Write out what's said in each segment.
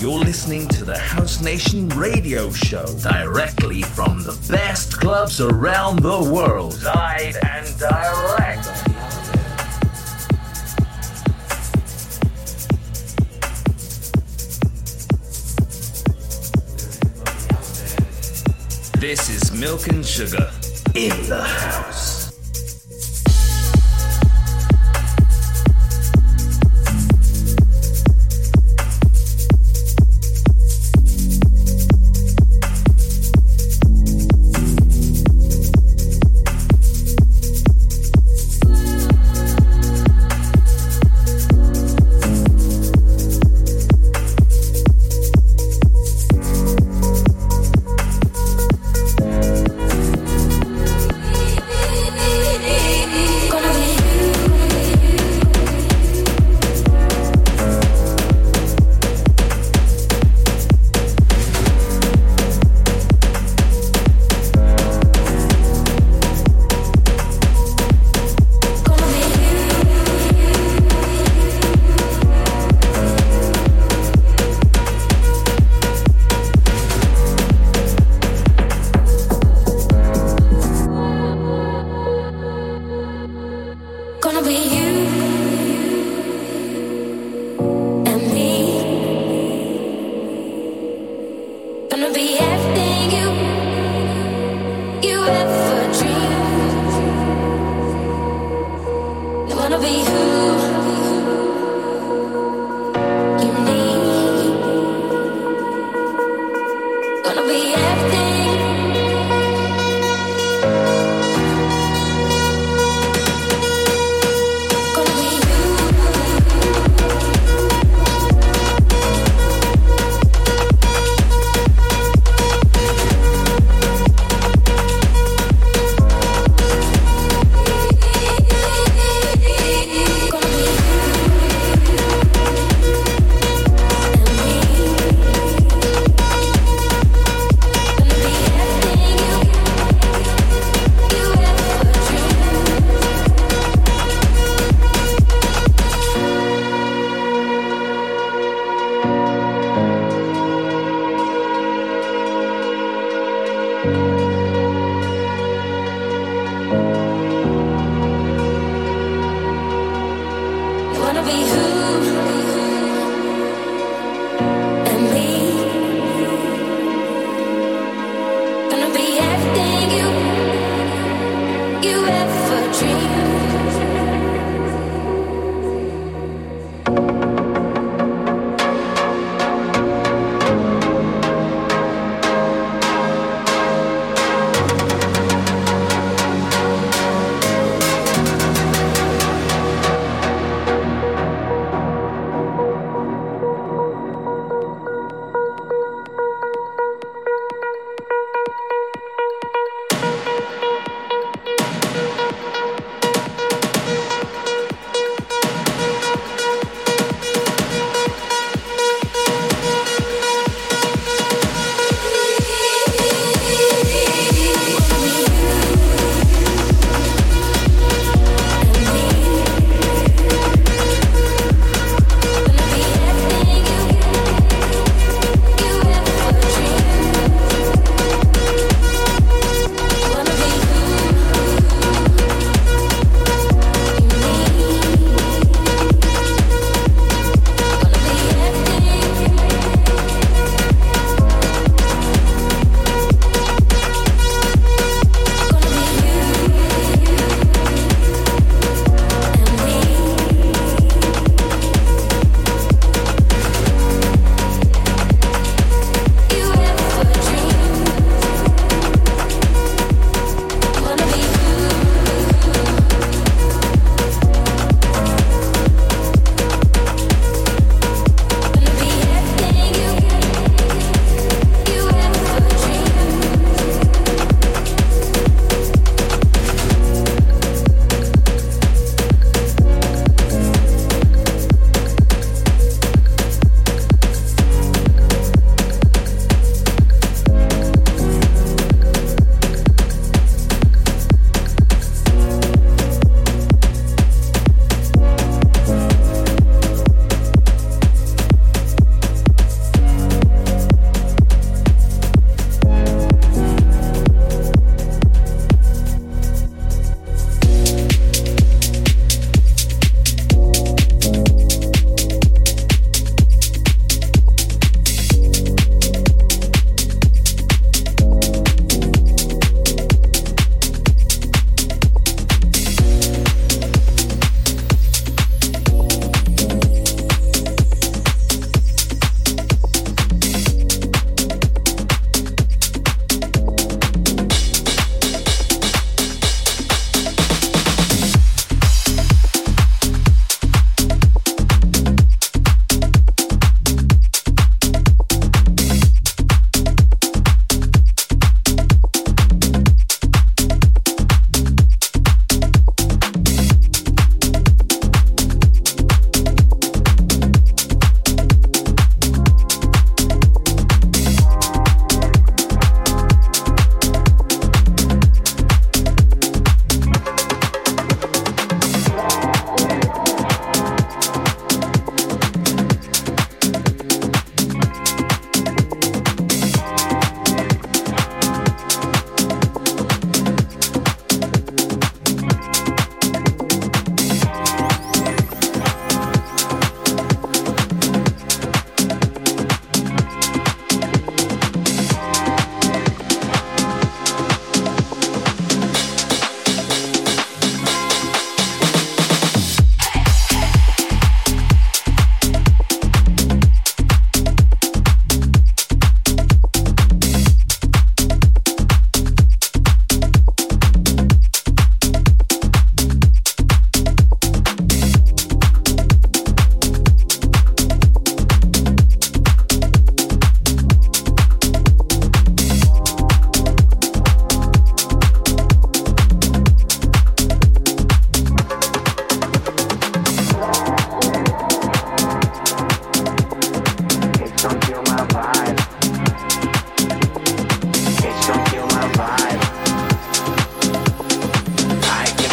You're listening to the House Nation radio show directly from the best clubs around the world. Live and direct. This is Milk and Sugar in the house.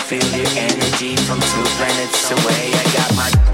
feel your energy from two planets away. I got my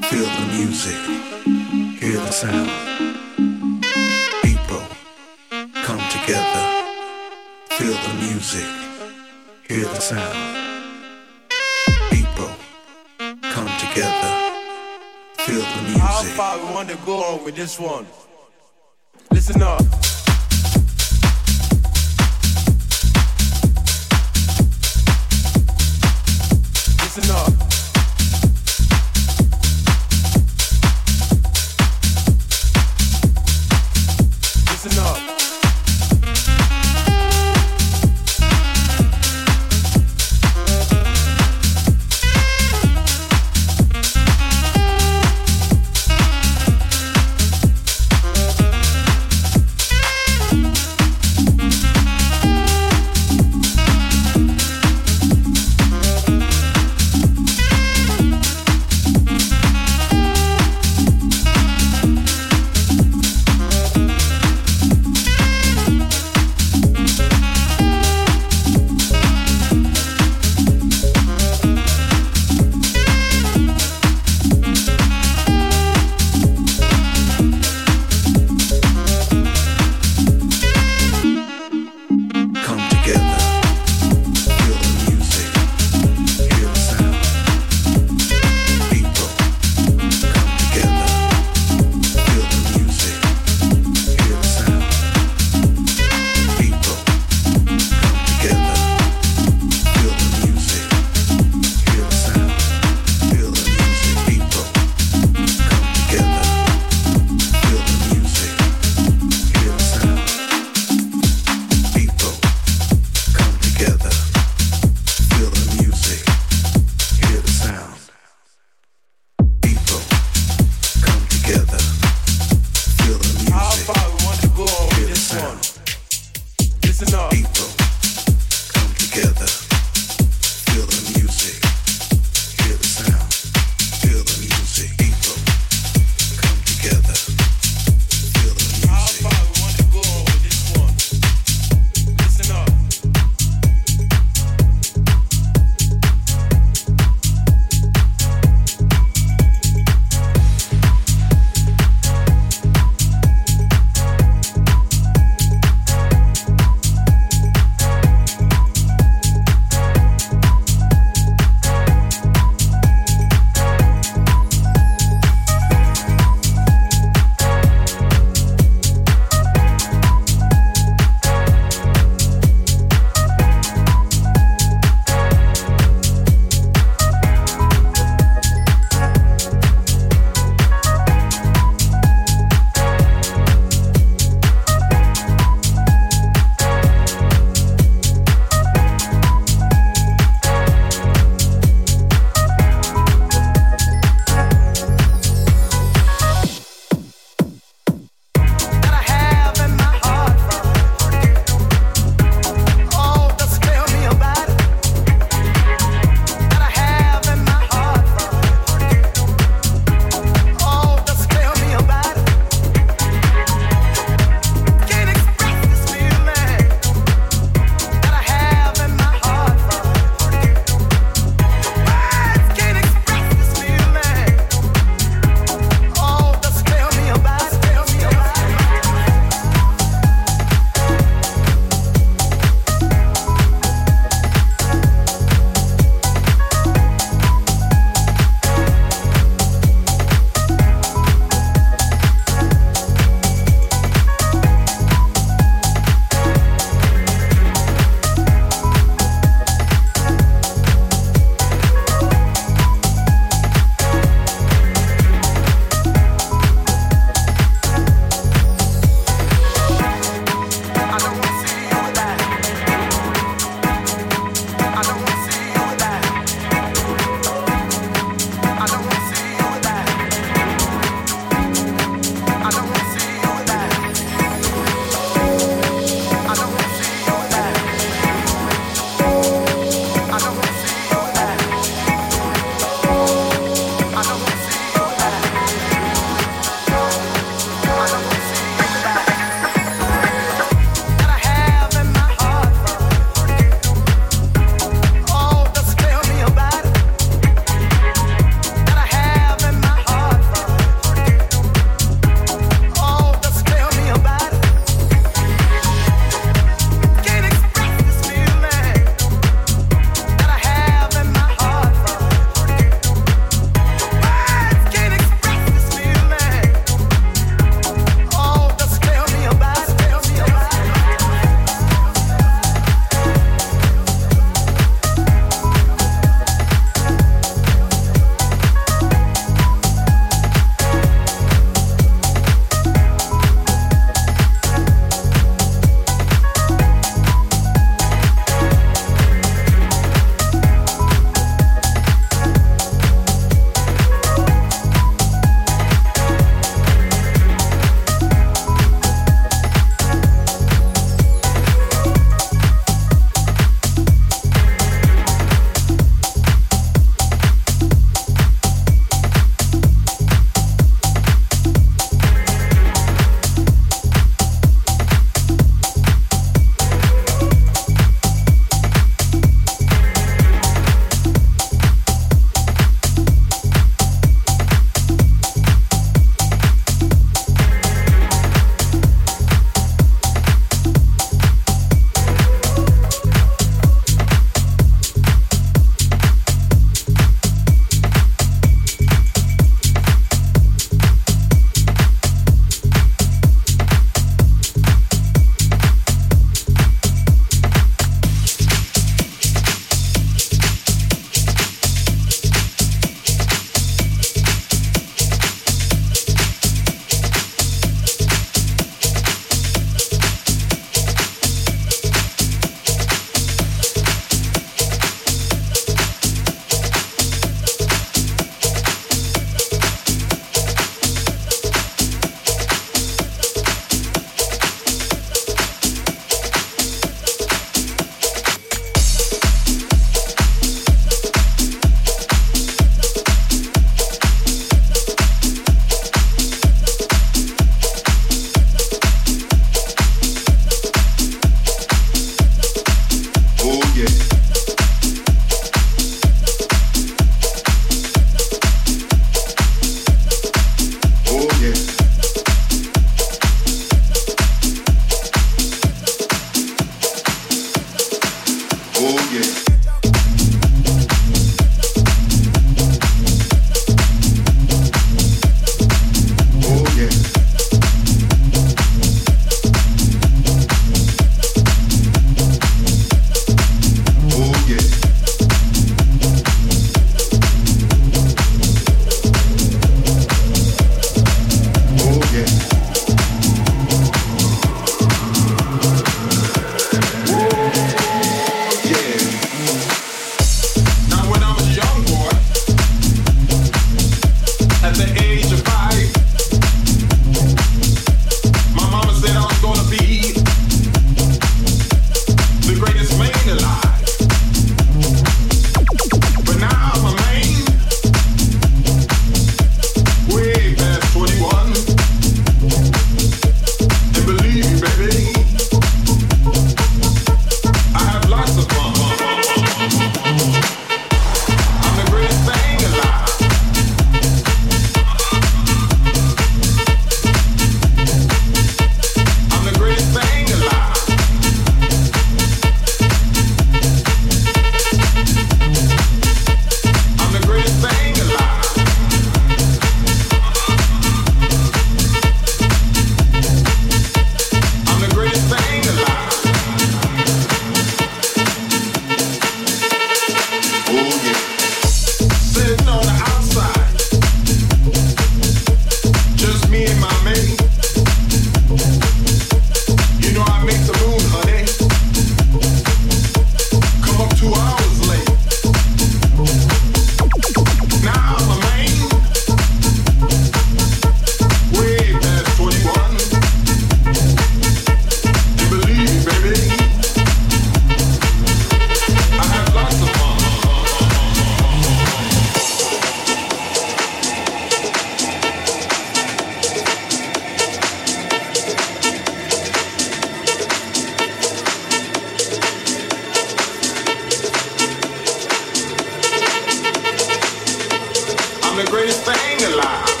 prettiest thing alive.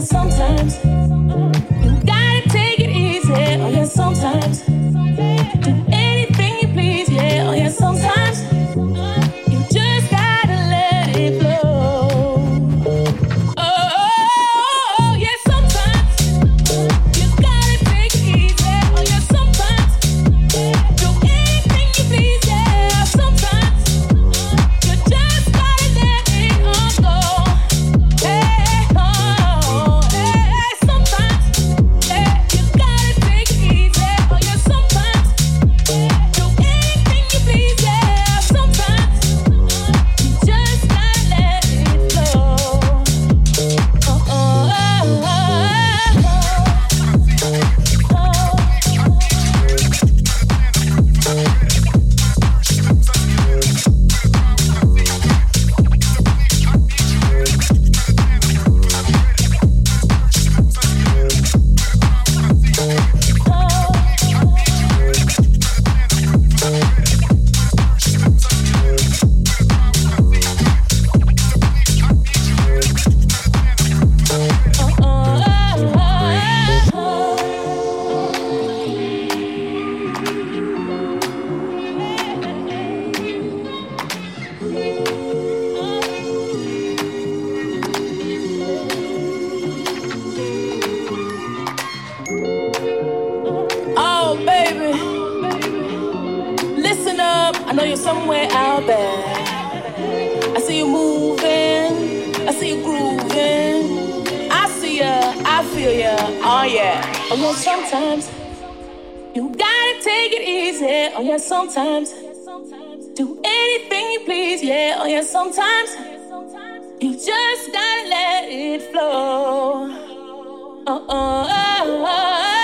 sometimes. Sometimes you gotta take it easy. Oh yeah, sometimes do anything you please. Yeah, oh yeah, sometimes you just gotta let it flow. Uh uh. uh, uh.